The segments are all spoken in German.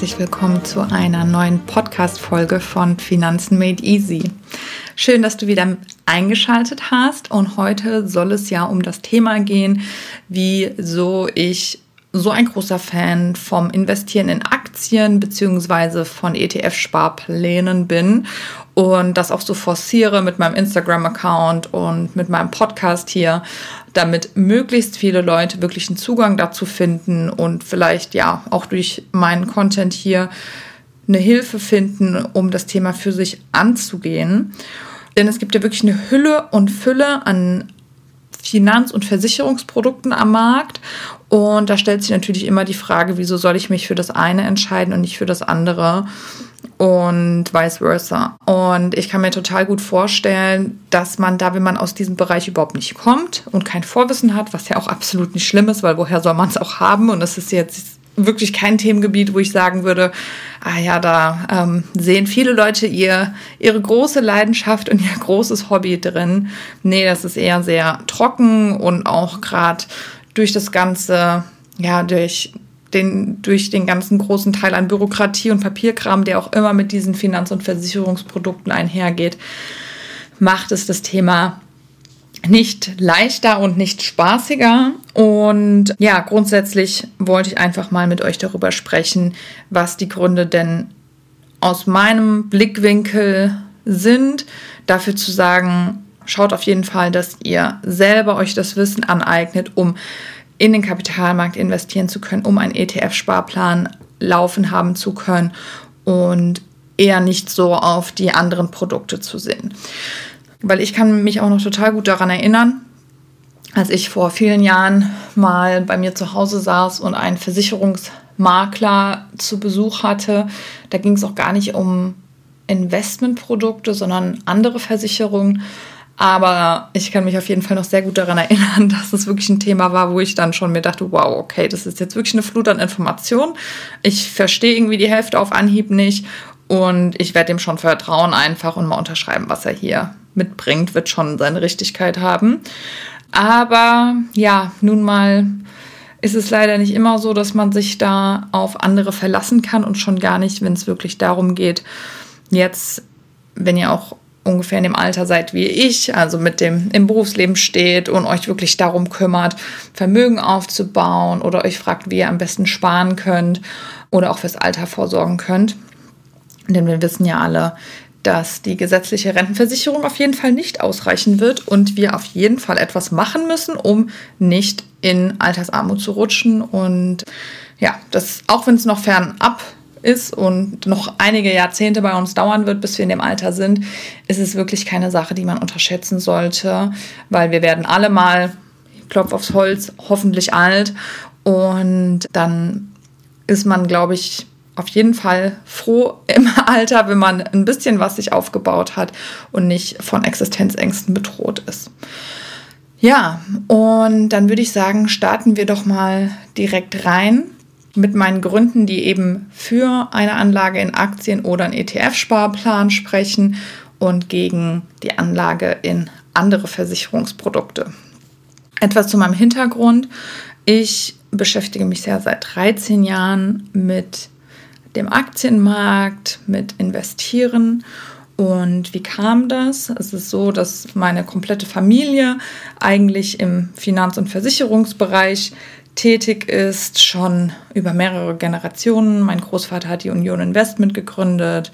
herzlich willkommen zu einer neuen Podcast-Folge von Finanzen Made Easy. Schön, dass du wieder eingeschaltet hast und heute soll es ja um das Thema gehen, wieso ich so ein großer Fan vom Investieren in Aktien beziehungsweise von ETF-Sparplänen bin und das auch so forciere mit meinem Instagram-Account und mit meinem Podcast hier, damit möglichst viele Leute wirklich einen Zugang dazu finden und vielleicht ja auch durch meinen Content hier eine Hilfe finden, um das Thema für sich anzugehen. Denn es gibt ja wirklich eine Hülle und Fülle an Finanz- und Versicherungsprodukten am Markt. Und da stellt sich natürlich immer die Frage, wieso soll ich mich für das eine entscheiden und nicht für das andere? Und vice versa. Und ich kann mir total gut vorstellen, dass man da, wenn man aus diesem Bereich überhaupt nicht kommt und kein Vorwissen hat, was ja auch absolut nicht schlimm ist, weil woher soll man es auch haben? Und es ist jetzt wirklich kein Themengebiet, wo ich sagen würde, ah ja, da ähm, sehen viele Leute ihr, ihre große Leidenschaft und ihr großes Hobby drin. Nee, das ist eher sehr trocken und auch gerade durch das Ganze, ja, durch den, durch den ganzen großen Teil an Bürokratie und Papierkram, der auch immer mit diesen Finanz- und Versicherungsprodukten einhergeht, macht es das Thema nicht leichter und nicht spaßiger. Und ja, grundsätzlich wollte ich einfach mal mit euch darüber sprechen, was die Gründe denn aus meinem Blickwinkel sind, dafür zu sagen, schaut auf jeden Fall, dass ihr selber euch das Wissen aneignet, um in den Kapitalmarkt investieren zu können, um einen ETF-Sparplan laufen haben zu können und eher nicht so auf die anderen Produkte zu sehen. Weil ich kann mich auch noch total gut daran erinnern, als ich vor vielen Jahren mal bei mir zu Hause saß und einen Versicherungsmakler zu Besuch hatte. Da ging es auch gar nicht um Investmentprodukte, sondern andere Versicherungen. Aber ich kann mich auf jeden Fall noch sehr gut daran erinnern, dass es wirklich ein Thema war, wo ich dann schon mir dachte, wow, okay, das ist jetzt wirklich eine Flut an Informationen. Ich verstehe irgendwie die Hälfte auf Anhieb nicht und ich werde dem schon vertrauen einfach und mal unterschreiben, was er hier mitbringt, wird schon seine Richtigkeit haben. Aber ja, nun mal ist es leider nicht immer so, dass man sich da auf andere verlassen kann und schon gar nicht, wenn es wirklich darum geht, jetzt, wenn ihr auch ungefähr in dem Alter seid wie ich, also mit dem im Berufsleben steht und euch wirklich darum kümmert, Vermögen aufzubauen oder euch fragt, wie ihr am besten sparen könnt oder auch fürs Alter vorsorgen könnt. Denn wir wissen ja alle, dass die gesetzliche Rentenversicherung auf jeden Fall nicht ausreichen wird und wir auf jeden Fall etwas machen müssen, um nicht in Altersarmut zu rutschen. Und ja, das, auch wenn es noch fernab ist und noch einige Jahrzehnte bei uns dauern wird, bis wir in dem Alter sind, ist es wirklich keine Sache, die man unterschätzen sollte, weil wir werden alle mal, Klopf aufs Holz, hoffentlich alt und dann ist man, glaube ich, auf jeden Fall froh im Alter, wenn man ein bisschen was sich aufgebaut hat und nicht von Existenzängsten bedroht ist. Ja, und dann würde ich sagen, starten wir doch mal direkt rein mit meinen Gründen, die eben für eine Anlage in Aktien oder einen ETF-Sparplan sprechen und gegen die Anlage in andere Versicherungsprodukte. Etwas zu meinem Hintergrund. Ich beschäftige mich ja seit 13 Jahren mit dem Aktienmarkt, mit Investieren. Und wie kam das? Es ist so, dass meine komplette Familie eigentlich im Finanz- und Versicherungsbereich tätig ist, schon über mehrere Generationen. Mein Großvater hat die Union Investment gegründet.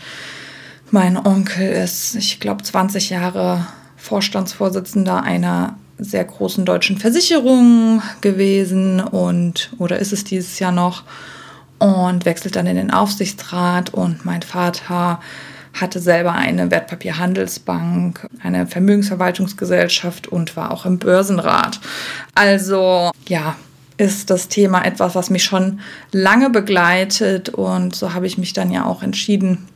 Mein Onkel ist, ich glaube, 20 Jahre Vorstandsvorsitzender einer sehr großen deutschen Versicherung gewesen und oder ist es dieses Jahr noch und wechselt dann in den Aufsichtsrat und mein Vater hatte selber eine Wertpapierhandelsbank, eine Vermögensverwaltungsgesellschaft und war auch im Börsenrat. Also ja, ist das Thema etwas, was mich schon lange begleitet und so habe ich mich dann ja auch entschieden,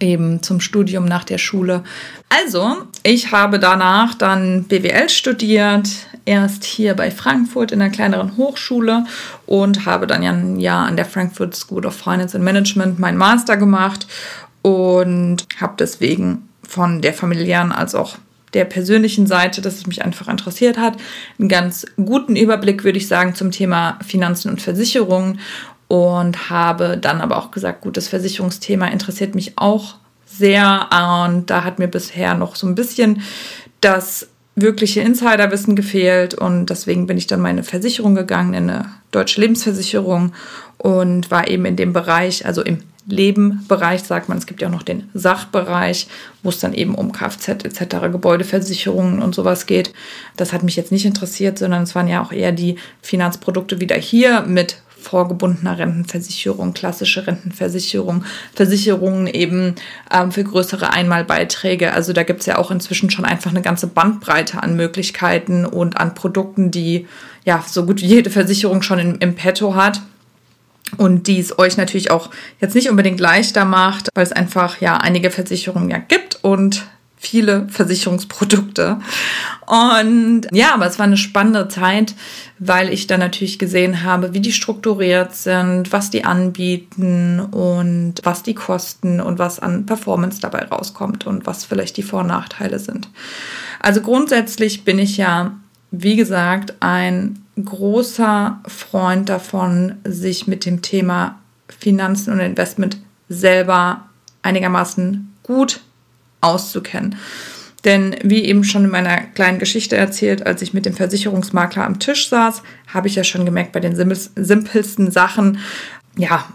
eben zum Studium nach der Schule. Also, ich habe danach dann BWL studiert, erst hier bei Frankfurt in einer kleineren Hochschule und habe dann ja ein Jahr an der Frankfurt School of Finance and Management meinen Master gemacht und habe deswegen von der familiären als auch der persönlichen Seite, dass es mich einfach interessiert hat, einen ganz guten Überblick, würde ich sagen, zum Thema Finanzen und Versicherungen und habe dann aber auch gesagt, gut, das Versicherungsthema interessiert mich auch sehr und da hat mir bisher noch so ein bisschen das wirkliche Insiderwissen gefehlt und deswegen bin ich dann meine Versicherung gegangen, in eine deutsche Lebensversicherung und war eben in dem Bereich, also im Lebenbereich sagt man, es gibt ja auch noch den Sachbereich, wo es dann eben um Kfz etc., Gebäudeversicherungen und sowas geht. Das hat mich jetzt nicht interessiert, sondern es waren ja auch eher die Finanzprodukte wieder hier mit vorgebundener Rentenversicherung, klassische Rentenversicherung, Versicherungen eben ähm, für größere Einmalbeiträge. Also da gibt es ja auch inzwischen schon einfach eine ganze Bandbreite an Möglichkeiten und an Produkten, die ja so gut wie jede Versicherung schon im, im Petto hat und die es euch natürlich auch jetzt nicht unbedingt leichter macht, weil es einfach ja einige Versicherungen ja gibt und viele Versicherungsprodukte. Und ja, aber es war eine spannende Zeit, weil ich dann natürlich gesehen habe, wie die strukturiert sind, was die anbieten und was die kosten und was an Performance dabei rauskommt und was vielleicht die Vor- und Nachteile sind. Also grundsätzlich bin ich ja, wie gesagt, ein großer Freund davon, sich mit dem Thema Finanzen und Investment selber einigermaßen gut auszukennen. Denn wie eben schon in meiner kleinen Geschichte erzählt, als ich mit dem Versicherungsmakler am Tisch saß, habe ich ja schon gemerkt, bei den simpelsten Sachen, ja,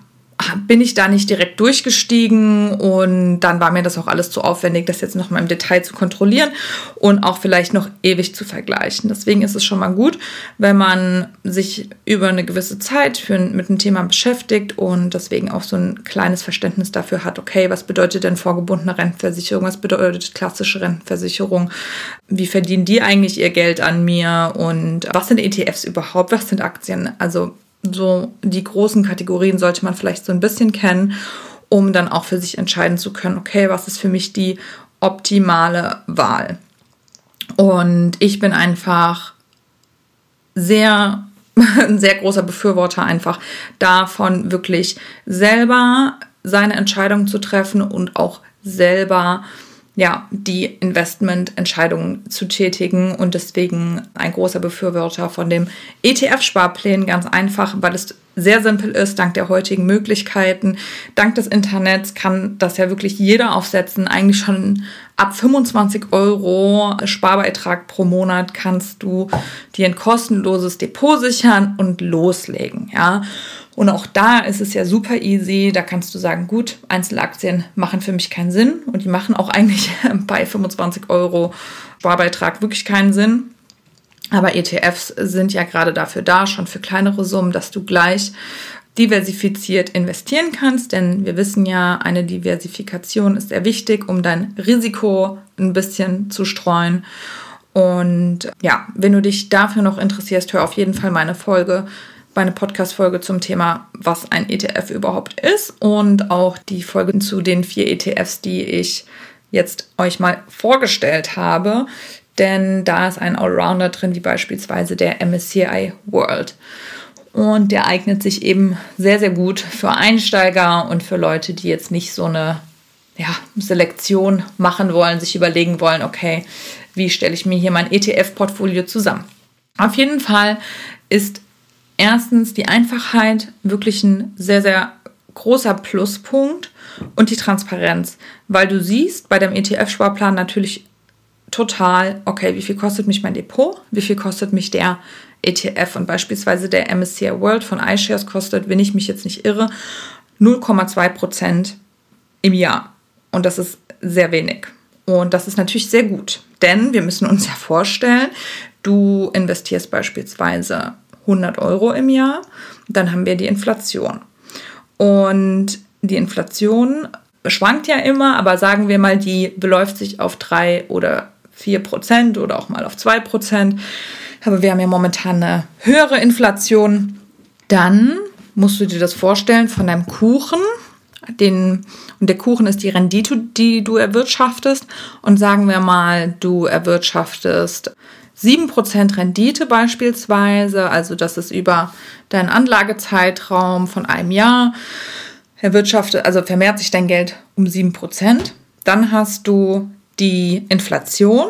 bin ich da nicht direkt durchgestiegen und dann war mir das auch alles zu aufwendig, das jetzt noch mal im Detail zu kontrollieren und auch vielleicht noch ewig zu vergleichen. Deswegen ist es schon mal gut, wenn man sich über eine gewisse Zeit für, mit einem Thema beschäftigt und deswegen auch so ein kleines Verständnis dafür hat, okay, was bedeutet denn vorgebundene Rentenversicherung, was bedeutet klassische Rentenversicherung, wie verdienen die eigentlich ihr Geld an mir? Und was sind ETFs überhaupt, was sind Aktien, also so die großen Kategorien sollte man vielleicht so ein bisschen kennen, um dann auch für sich entscheiden zu können, okay, was ist für mich die optimale Wahl? Und ich bin einfach sehr, ein sehr großer Befürworter einfach davon, wirklich selber seine Entscheidung zu treffen und auch selber ja, die Investmententscheidungen zu tätigen und deswegen ein großer Befürworter von dem ETF-Sparplan, ganz einfach, weil es sehr simpel ist, dank der heutigen Möglichkeiten. Dank des Internets kann das ja wirklich jeder aufsetzen. Eigentlich schon ab 25 Euro Sparbeitrag pro Monat kannst du dir ein kostenloses Depot sichern und loslegen, ja. Und auch da ist es ja super easy. Da kannst du sagen, gut, Einzelaktien machen für mich keinen Sinn. Und die machen auch eigentlich bei 25 Euro Sparbeitrag wirklich keinen Sinn. Aber ETFs sind ja gerade dafür da, schon für kleinere Summen, dass du gleich diversifiziert investieren kannst, denn wir wissen ja, eine Diversifikation ist sehr wichtig, um dein Risiko ein bisschen zu streuen. Und ja, wenn du dich dafür noch interessierst, hör auf jeden Fall meine Folge meine Podcast-Folge zum Thema, was ein ETF überhaupt ist und auch die Folge zu den vier ETFs, die ich jetzt euch mal vorgestellt habe. Denn da ist ein Allrounder drin, wie beispielsweise der MSCI World. Und der eignet sich eben sehr, sehr gut für Einsteiger und für Leute, die jetzt nicht so eine ja, Selektion machen wollen, sich überlegen wollen, okay, wie stelle ich mir hier mein ETF-Portfolio zusammen. Auf jeden Fall ist erstens die Einfachheit wirklich ein sehr, sehr großer Pluspunkt und die Transparenz, weil du siehst bei dem ETF-Sparplan natürlich total, okay, wie viel kostet mich mein Depot, wie viel kostet mich der ETF und beispielsweise der MSCI World von iShares kostet, wenn ich mich jetzt nicht irre, 0,2 Prozent im Jahr. Und das ist sehr wenig. Und das ist natürlich sehr gut, denn wir müssen uns ja vorstellen, du investierst beispielsweise 100 Euro im Jahr. Dann haben wir die Inflation. Und die Inflation schwankt ja immer, aber sagen wir mal, die beläuft sich auf 3 oder 4 Prozent oder auch mal auf 2 Prozent. Aber wir haben ja momentan eine höhere Inflation. Dann musst du dir das vorstellen von deinem Kuchen. Den, und der Kuchen ist die Rendite, die du erwirtschaftest. Und sagen wir mal, du erwirtschaftest 7% Rendite beispielsweise, also das ist über deinen Anlagezeitraum von einem Jahr, erwirtschaftet, also vermehrt sich dein Geld um 7%. Dann hast du die Inflation,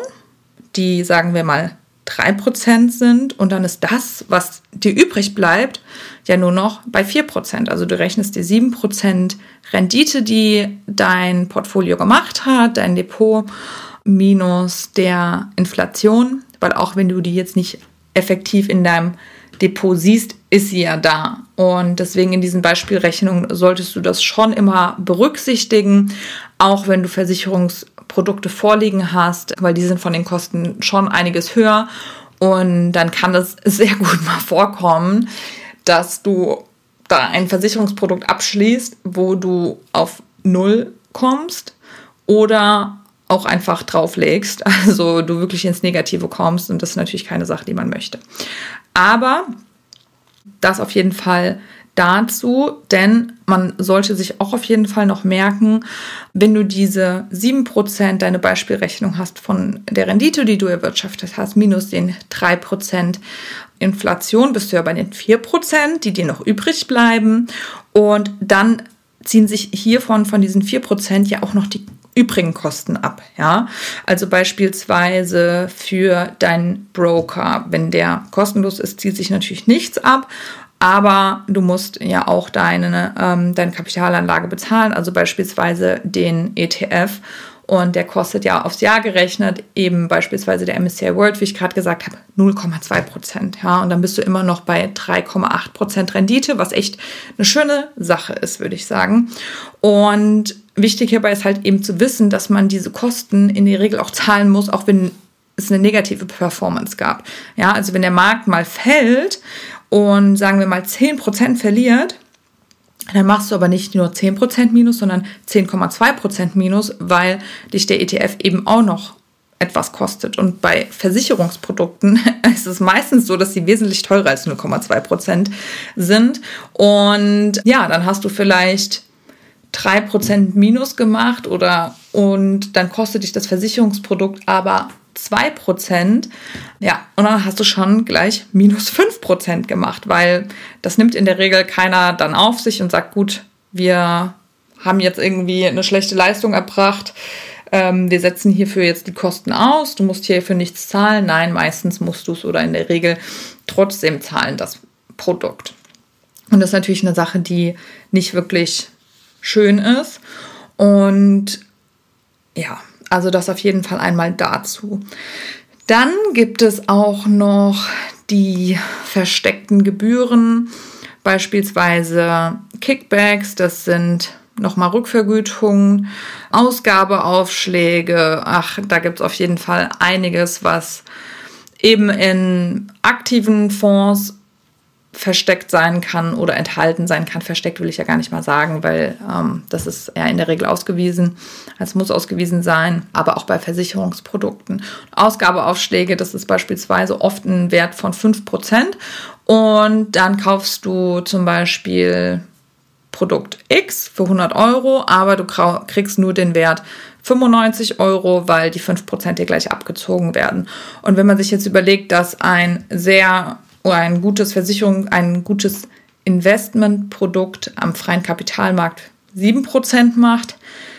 die sagen wir mal 3% sind und dann ist das, was dir übrig bleibt, ja nur noch bei 4%. Also du rechnest dir 7% Rendite, die dein Portfolio gemacht hat, dein Depot, minus der Inflation, weil auch wenn du die jetzt nicht effektiv in deinem Depot siehst, ist sie ja da. Und deswegen in diesen Beispielrechnungen solltest du das schon immer berücksichtigen, auch wenn du Versicherungsprodukte vorliegen hast, weil die sind von den Kosten schon einiges höher. Und dann kann es sehr gut mal vorkommen, dass du da ein Versicherungsprodukt abschließt, wo du auf Null kommst oder auch einfach drauflegst, also du wirklich ins Negative kommst und das ist natürlich keine Sache, die man möchte. Aber das auf jeden Fall dazu, denn man sollte sich auch auf jeden Fall noch merken, wenn du diese 7% deine Beispielrechnung hast von der Rendite, die du erwirtschaftet hast, minus den 3% Inflation, bist du ja bei den 4%, die dir noch übrig bleiben. Und dann ziehen sich hiervon, von diesen 4% ja auch noch die übrigen Kosten ab. Ja, also beispielsweise für deinen Broker, wenn der kostenlos ist, zieht sich natürlich nichts ab. Aber du musst ja auch deine, ähm, deine Kapitalanlage bezahlen, also beispielsweise den ETF. Und der kostet ja aufs Jahr gerechnet eben beispielsweise der MSCI World, wie ich gerade gesagt habe, 0,2 Prozent. Ja, und dann bist du immer noch bei 3,8 Prozent Rendite, was echt eine schöne Sache ist, würde ich sagen. Und wichtig hierbei ist halt eben zu wissen, dass man diese Kosten in der Regel auch zahlen muss, auch wenn es eine negative Performance gab. Ja, also wenn der Markt mal fällt und sagen wir mal 10% verliert, dann machst du aber nicht nur 10% Minus, sondern 10,2% Minus, weil dich der ETF eben auch noch etwas kostet. Und bei Versicherungsprodukten ist es meistens so, dass sie wesentlich teurer als 0,2% sind. Und ja, dann hast du vielleicht 3% Minus gemacht oder und dann kostet dich das Versicherungsprodukt aber 2%. Ja, und dann hast du schon gleich minus 5% gemacht, weil das nimmt in der Regel keiner dann auf sich und sagt, gut, wir haben jetzt irgendwie eine schlechte Leistung erbracht. Ähm, wir setzen hierfür jetzt die Kosten aus. Du musst hierfür nichts zahlen. Nein, meistens musst du es oder in der Regel trotzdem zahlen, das Produkt. Und das ist natürlich eine Sache, die nicht wirklich schön ist. Und ja, also das auf jeden Fall einmal dazu. Dann gibt es auch noch die versteckten Gebühren, beispielsweise Kickbacks, das sind nochmal Rückvergütungen, Ausgabeaufschläge. Ach, da gibt es auf jeden Fall einiges, was eben in aktiven Fonds versteckt sein kann oder enthalten sein kann. Versteckt will ich ja gar nicht mal sagen, weil ähm, das ist ja in der Regel ausgewiesen. Es muss ausgewiesen sein, aber auch bei Versicherungsprodukten. Ausgabeaufschläge, das ist beispielsweise oft ein Wert von 5%. Und dann kaufst du zum Beispiel Produkt X für 100 Euro, aber du kriegst nur den Wert 95 Euro, weil die 5% dir gleich abgezogen werden. Und wenn man sich jetzt überlegt, dass ein sehr oder ein gutes Versicherung, ein gutes Investmentprodukt am freien Kapitalmarkt 7% macht,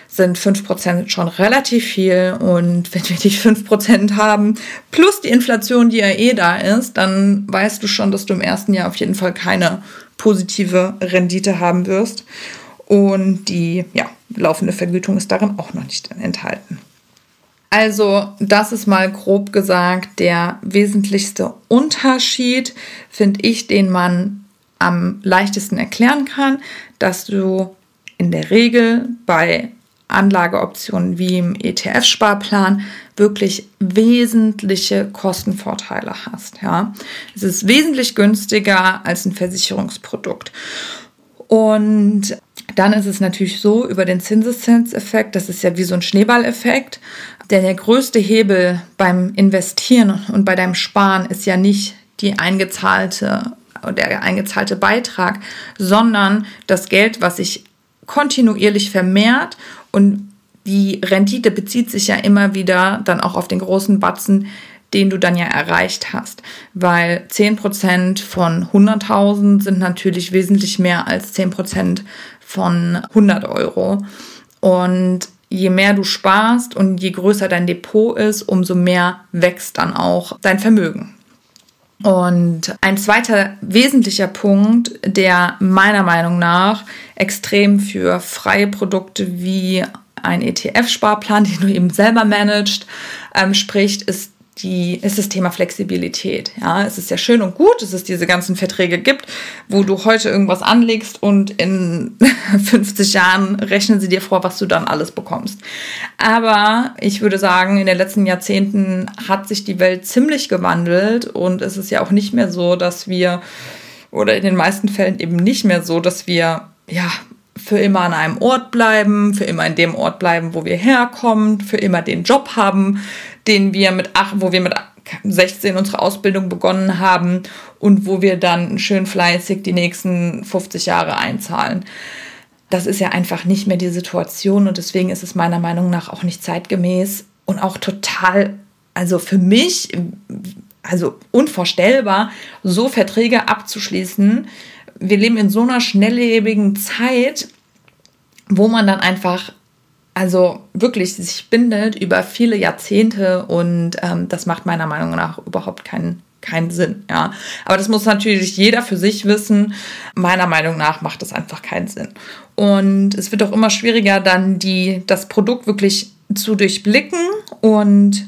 sind 5% schon relativ viel. Und wenn wir die 5% haben, plus die Inflation, die ja eh da ist, dann weißt du schon, dass du im ersten Jahr auf jeden Fall keine positive Rendite haben wirst. Und die ja, laufende Vergütung ist darin auch noch nicht enthalten. Also das ist mal grob gesagt der wesentlichste Unterschied, finde ich, den man am leichtesten erklären kann, dass du in der Regel bei Anlageoptionen wie im ETF-Sparplan wirklich wesentliche Kostenvorteile hast. Ja, es ist wesentlich günstiger als ein Versicherungsprodukt. Und dann ist es natürlich so über den Zinseszinseffekt, das ist ja wie so ein Schneeballeffekt. Denn der größte Hebel beim Investieren und bei deinem Sparen ist ja nicht die eingezahlte der eingezahlte Beitrag, sondern das Geld, was sich kontinuierlich vermehrt und die Rendite bezieht sich ja immer wieder dann auch auf den großen Batzen, den du dann ja erreicht hast. Weil 10% von 100.000 sind natürlich wesentlich mehr als 10% von 100 Euro. Und je mehr du sparst und je größer dein Depot ist, umso mehr wächst dann auch dein Vermögen. Und ein zweiter wesentlicher Punkt, der meiner Meinung nach extrem für freie Produkte wie ein ETF-Sparplan, den du eben selber managst, ähm, spricht, ist die, ist das Thema Flexibilität. Ja, es ist ja schön und gut, dass es diese ganzen Verträge gibt, wo du heute irgendwas anlegst und in 50 Jahren rechnen sie dir vor, was du dann alles bekommst. Aber ich würde sagen, in den letzten Jahrzehnten hat sich die Welt ziemlich gewandelt und es ist ja auch nicht mehr so, dass wir, oder in den meisten Fällen eben nicht mehr so, dass wir, ja, für immer an einem Ort bleiben, für immer in dem Ort bleiben, wo wir herkommen, für immer den Job haben, den wir mit ach, wo wir mit 16 unsere Ausbildung begonnen haben und wo wir dann schön fleißig die nächsten 50 Jahre einzahlen. Das ist ja einfach nicht mehr die Situation und deswegen ist es meiner Meinung nach auch nicht zeitgemäß und auch total, also für mich, also unvorstellbar, so Verträge abzuschließen. Wir leben in so einer schnelllebigen Zeit, wo man dann einfach also wirklich sich bindet über viele Jahrzehnte und ähm, das macht meiner Meinung nach überhaupt keinen keinen Sinn, ja. Aber das muss natürlich jeder für sich wissen. Meiner Meinung nach macht das einfach keinen Sinn. Und es wird auch immer schwieriger, dann die, das Produkt wirklich zu durchblicken und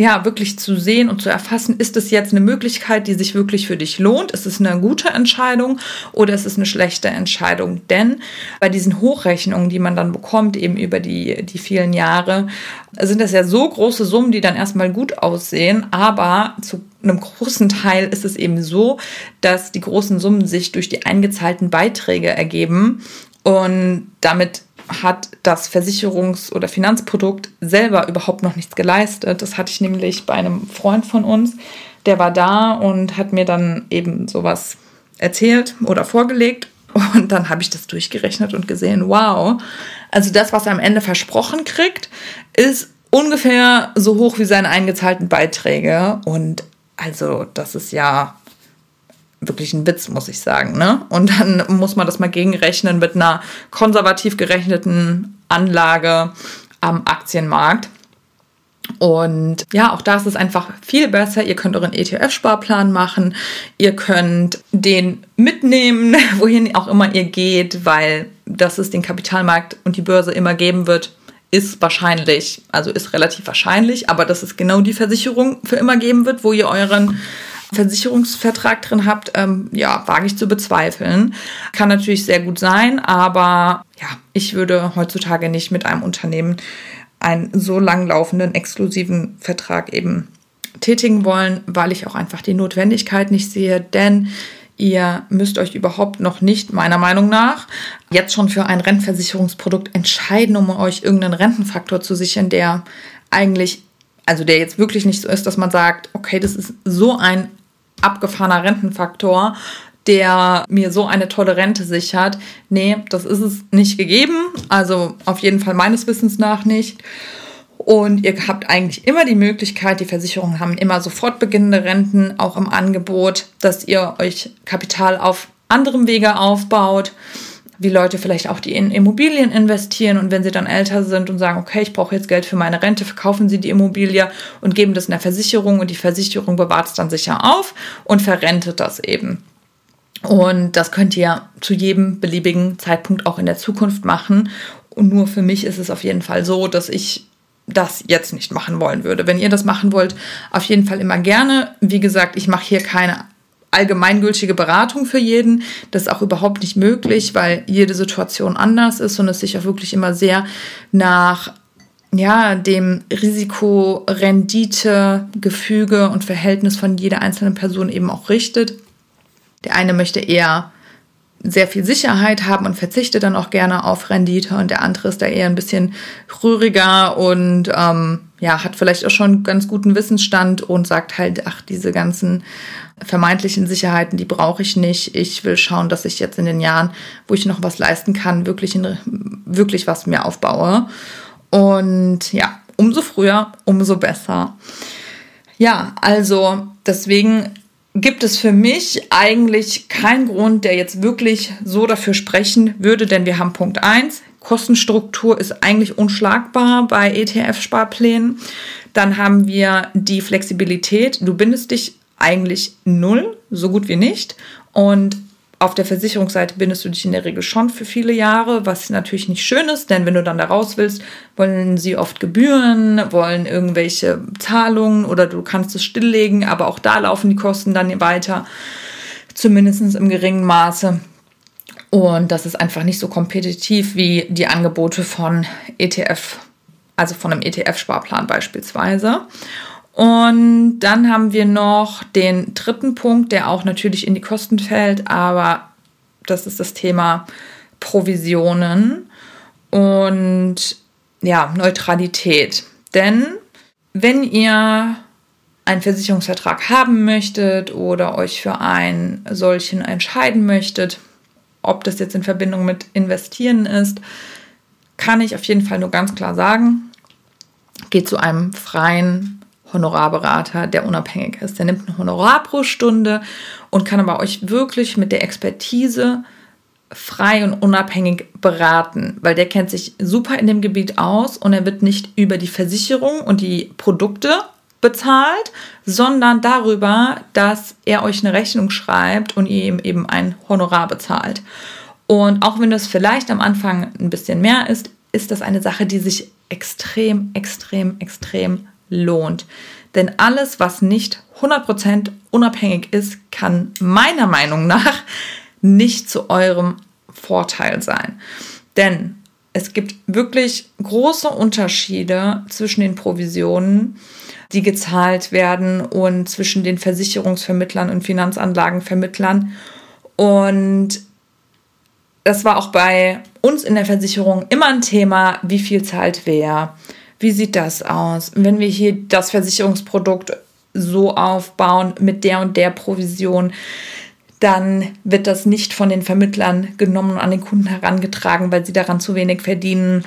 ja, wirklich zu sehen und zu erfassen, ist es jetzt eine Möglichkeit, die sich wirklich für dich lohnt? Ist es eine gute Entscheidung oder ist es eine schlechte Entscheidung? Denn bei diesen Hochrechnungen, die man dann bekommt, eben über die, die vielen Jahre, sind das ja so große Summen, die dann erstmal gut aussehen, aber zu einem großen Teil ist es eben so, dass die großen Summen sich durch die eingezahlten Beiträge ergeben und damit hat das Versicherungs- oder Finanzprodukt selber überhaupt noch nichts geleistet. Das hatte ich nämlich bei einem Freund von uns, der war da und hat mir dann eben sowas erzählt oder vorgelegt. Und dann habe ich das durchgerechnet und gesehen, wow, also das, was er am Ende versprochen kriegt, ist ungefähr so hoch wie seine eingezahlten Beiträge. Und also das ist ja wirklich ein Witz, muss ich sagen. Ne? Und dann muss man das mal gegenrechnen mit einer konservativ gerechneten Anlage am Aktienmarkt. Und ja, auch da ist es einfach viel besser. Ihr könnt euren ETF-Sparplan machen. Ihr könnt den mitnehmen, wohin auch immer ihr geht, weil dass es den Kapitalmarkt und die Börse immer geben wird, ist wahrscheinlich, also ist relativ wahrscheinlich, aber dass es genau die Versicherung für immer geben wird, wo ihr euren Versicherungsvertrag drin habt, ähm, ja, wage ich zu bezweifeln. Kann natürlich sehr gut sein, aber ja, ich würde heutzutage nicht mit einem Unternehmen einen so langlaufenden exklusiven Vertrag eben tätigen wollen, weil ich auch einfach die Notwendigkeit nicht sehe, denn ihr müsst euch überhaupt noch nicht, meiner Meinung nach, jetzt schon für ein Rentenversicherungsprodukt entscheiden, um euch irgendeinen Rentenfaktor zu sichern, der eigentlich, also der jetzt wirklich nicht so ist, dass man sagt, okay, das ist so ein abgefahrener Rentenfaktor, der mir so eine tolle Rente sichert. Nee, das ist es nicht gegeben. Also auf jeden Fall meines Wissens nach nicht. Und ihr habt eigentlich immer die Möglichkeit, die Versicherungen haben immer sofort beginnende Renten auch im Angebot, dass ihr euch Kapital auf anderem Wege aufbaut wie Leute vielleicht auch die in Immobilien investieren und wenn sie dann älter sind und sagen, okay, ich brauche jetzt Geld für meine Rente, verkaufen sie die Immobilie und geben das in der Versicherung und die Versicherung bewahrt es dann sicher auf und verrentet das eben. Und das könnt ihr zu jedem beliebigen Zeitpunkt auch in der Zukunft machen. Und nur für mich ist es auf jeden Fall so, dass ich das jetzt nicht machen wollen würde. Wenn ihr das machen wollt, auf jeden Fall immer gerne. Wie gesagt, ich mache hier keine allgemeingültige Beratung für jeden. Das ist auch überhaupt nicht möglich, weil jede Situation anders ist und es sich auch wirklich immer sehr nach ja, dem Risiko, Rendite, Gefüge und Verhältnis von jeder einzelnen Person eben auch richtet. Der eine möchte eher sehr viel Sicherheit haben und verzichtet dann auch gerne auf Rendite und der andere ist da eher ein bisschen rühriger und ähm, ja, hat vielleicht auch schon ganz guten Wissensstand und sagt halt, ach, diese ganzen vermeintlichen Sicherheiten, die brauche ich nicht. Ich will schauen, dass ich jetzt in den Jahren, wo ich noch was leisten kann, wirklich, in, wirklich was mir aufbaue. Und ja, umso früher, umso besser. Ja, also deswegen gibt es für mich eigentlich keinen Grund, der jetzt wirklich so dafür sprechen würde, denn wir haben Punkt 1, Kostenstruktur ist eigentlich unschlagbar bei ETF-Sparplänen. Dann haben wir die Flexibilität. Du bindest dich eigentlich null, so gut wie nicht. Und auf der Versicherungsseite bindest du dich in der Regel schon für viele Jahre, was natürlich nicht schön ist, denn wenn du dann da raus willst, wollen sie oft Gebühren, wollen irgendwelche Zahlungen oder du kannst es stilllegen, aber auch da laufen die Kosten dann weiter, zumindest im geringen Maße. Und das ist einfach nicht so kompetitiv wie die Angebote von ETF, also von einem ETF-Sparplan beispielsweise. Und dann haben wir noch den dritten Punkt, der auch natürlich in die Kosten fällt, aber das ist das Thema Provisionen und ja, Neutralität. Denn wenn ihr einen Versicherungsvertrag haben möchtet oder euch für einen solchen entscheiden möchtet, ob das jetzt in Verbindung mit Investieren ist, kann ich auf jeden Fall nur ganz klar sagen, geht zu einem freien Honorarberater, der unabhängig ist. Der nimmt ein Honorar pro Stunde und kann aber euch wirklich mit der Expertise frei und unabhängig beraten, weil der kennt sich super in dem Gebiet aus und er wird nicht über die Versicherung und die Produkte bezahlt, sondern darüber, dass er euch eine Rechnung schreibt und ihr ihm eben ein Honorar bezahlt. Und auch wenn das vielleicht am Anfang ein bisschen mehr ist, ist das eine Sache, die sich extrem, extrem, extrem lohnt. Denn alles, was nicht 100% unabhängig ist, kann meiner Meinung nach nicht zu eurem Vorteil sein. Denn es gibt wirklich große Unterschiede zwischen den Provisionen, die gezahlt werden und zwischen den Versicherungsvermittlern und Finanzanlagenvermittlern. Und das war auch bei uns in der Versicherung immer ein Thema, wie viel zahlt wer, wie sieht das aus? Wenn wir hier das Versicherungsprodukt so aufbauen mit der und der Provision, dann wird das nicht von den Vermittlern genommen und an den Kunden herangetragen, weil sie daran zu wenig verdienen.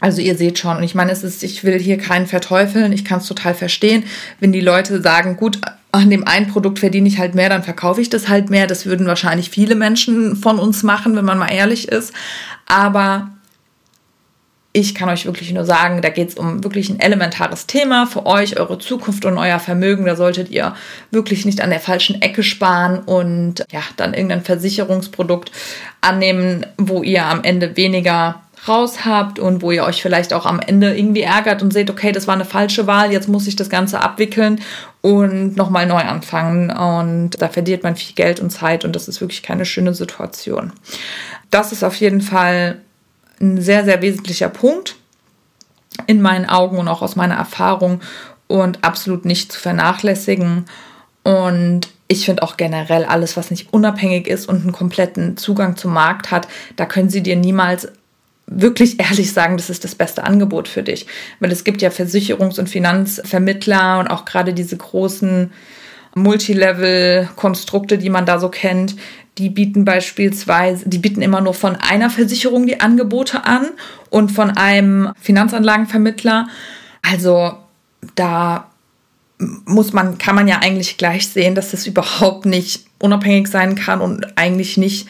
Also ihr seht schon, und ich meine, es ist, ich will hier keinen verteufeln, ich kann es total verstehen, wenn die Leute sagen, gut, an dem einen Produkt verdiene ich halt mehr, dann verkaufe ich das halt mehr. Das würden wahrscheinlich viele Menschen von uns machen, wenn man mal ehrlich ist. Aber ich kann euch wirklich nur sagen, da geht es um wirklich ein elementares Thema für euch, eure Zukunft und euer Vermögen. Da solltet ihr wirklich nicht an der falschen Ecke sparen und ja, dann irgendein Versicherungsprodukt annehmen, wo ihr am Ende weniger raus habt und wo ihr euch vielleicht auch am Ende irgendwie ärgert und seht, okay, das war eine falsche Wahl, jetzt muss ich das Ganze abwickeln und nochmal neu anfangen. Und da verliert man viel Geld und Zeit und das ist wirklich keine schöne Situation. Das ist auf jeden Fall ein sehr, sehr wesentlicher Punkt in meinen Augen und auch aus meiner Erfahrung und absolut nicht zu vernachlässigen. Und ich finde auch generell alles, was nicht unabhängig ist und einen kompletten Zugang zum Markt hat, da können sie dir niemals wirklich ehrlich sagen, das ist das beste Angebot für dich. Weil es gibt ja Versicherungs- und Finanzvermittler und auch gerade diese großen Multilevel-Konstrukte, die man da so kennt, die bieten beispielsweise, die bieten immer nur von einer Versicherung die Angebote an und von einem Finanzanlagenvermittler. Also da muss man, kann man ja eigentlich gleich sehen, dass das überhaupt nicht unabhängig sein kann und eigentlich nicht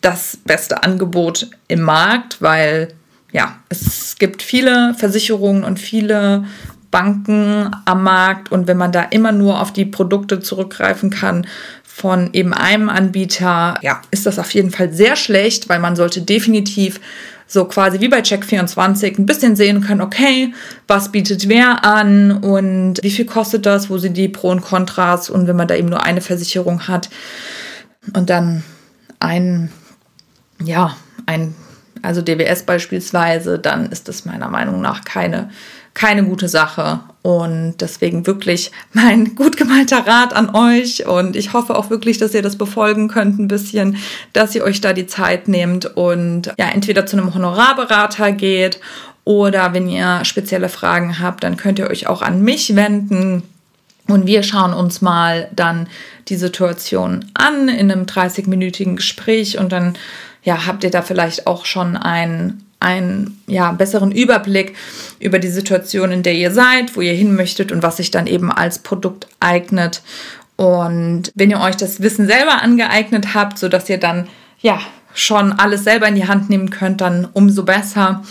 das beste Angebot im Markt, weil ja, es gibt viele Versicherungen und viele Banken am Markt und wenn man da immer nur auf die Produkte zurückgreifen kann von eben einem Anbieter, ja, ist das auf jeden Fall sehr schlecht, weil man sollte definitiv so quasi wie bei Check24 ein bisschen sehen können, okay, was bietet wer an und wie viel kostet das, wo sind die Pro und Kontras und wenn man da eben nur eine Versicherung hat und dann ein, ja, ein, also DWS beispielsweise, dann ist das meiner Meinung nach keine keine gute Sache. Und deswegen wirklich mein gut gemeinter Rat an euch. Und ich hoffe auch wirklich, dass ihr das befolgen könnt ein bisschen, dass ihr euch da die Zeit nehmt und ja, entweder zu einem Honorarberater geht oder wenn ihr spezielle Fragen habt, dann könnt ihr euch auch an mich wenden. Und wir schauen uns mal dann die Situation an in einem 30-minütigen Gespräch und dann ja, habt ihr da vielleicht auch schon ein einen ja, besseren Überblick über die Situation, in der ihr seid, wo ihr hin möchtet und was sich dann eben als Produkt eignet. Und wenn ihr euch das Wissen selber angeeignet habt, sodass ihr dann ja schon alles selber in die Hand nehmen könnt, dann umso besser.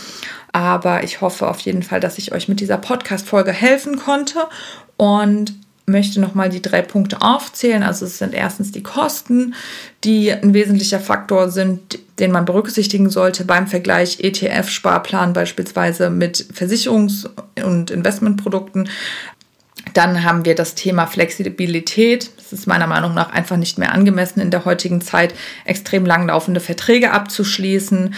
Aber ich hoffe auf jeden Fall, dass ich euch mit dieser Podcast-Folge helfen konnte und möchte nochmal die drei Punkte aufzählen. Also es sind erstens die Kosten, die ein wesentlicher Faktor sind, den man berücksichtigen sollte beim Vergleich ETF-Sparplan beispielsweise mit Versicherungs- und Investmentprodukten. Dann haben wir das Thema Flexibilität. Es ist meiner Meinung nach einfach nicht mehr angemessen in der heutigen Zeit, extrem langlaufende Verträge abzuschließen.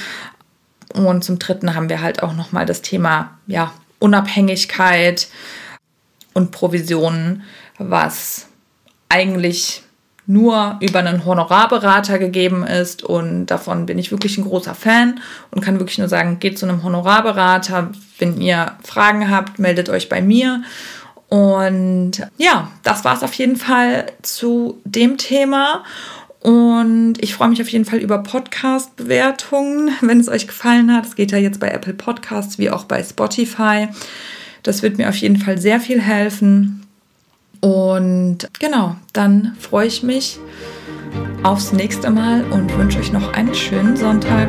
Und zum Dritten haben wir halt auch nochmal das Thema ja, Unabhängigkeit und Provisionen, was eigentlich nur über einen Honorarberater gegeben ist und davon bin ich wirklich ein großer Fan und kann wirklich nur sagen, geht zu einem Honorarberater, wenn ihr Fragen habt, meldet euch bei mir und ja, das war es auf jeden Fall zu dem Thema. Und ich freue mich auf jeden Fall über Podcast-Bewertungen, wenn es euch gefallen hat. Es geht ja jetzt bei Apple Podcasts wie auch bei Spotify. Das wird mir auf jeden Fall sehr viel helfen. Und genau, dann freue ich mich aufs nächste Mal und wünsche euch noch einen schönen Sonntag.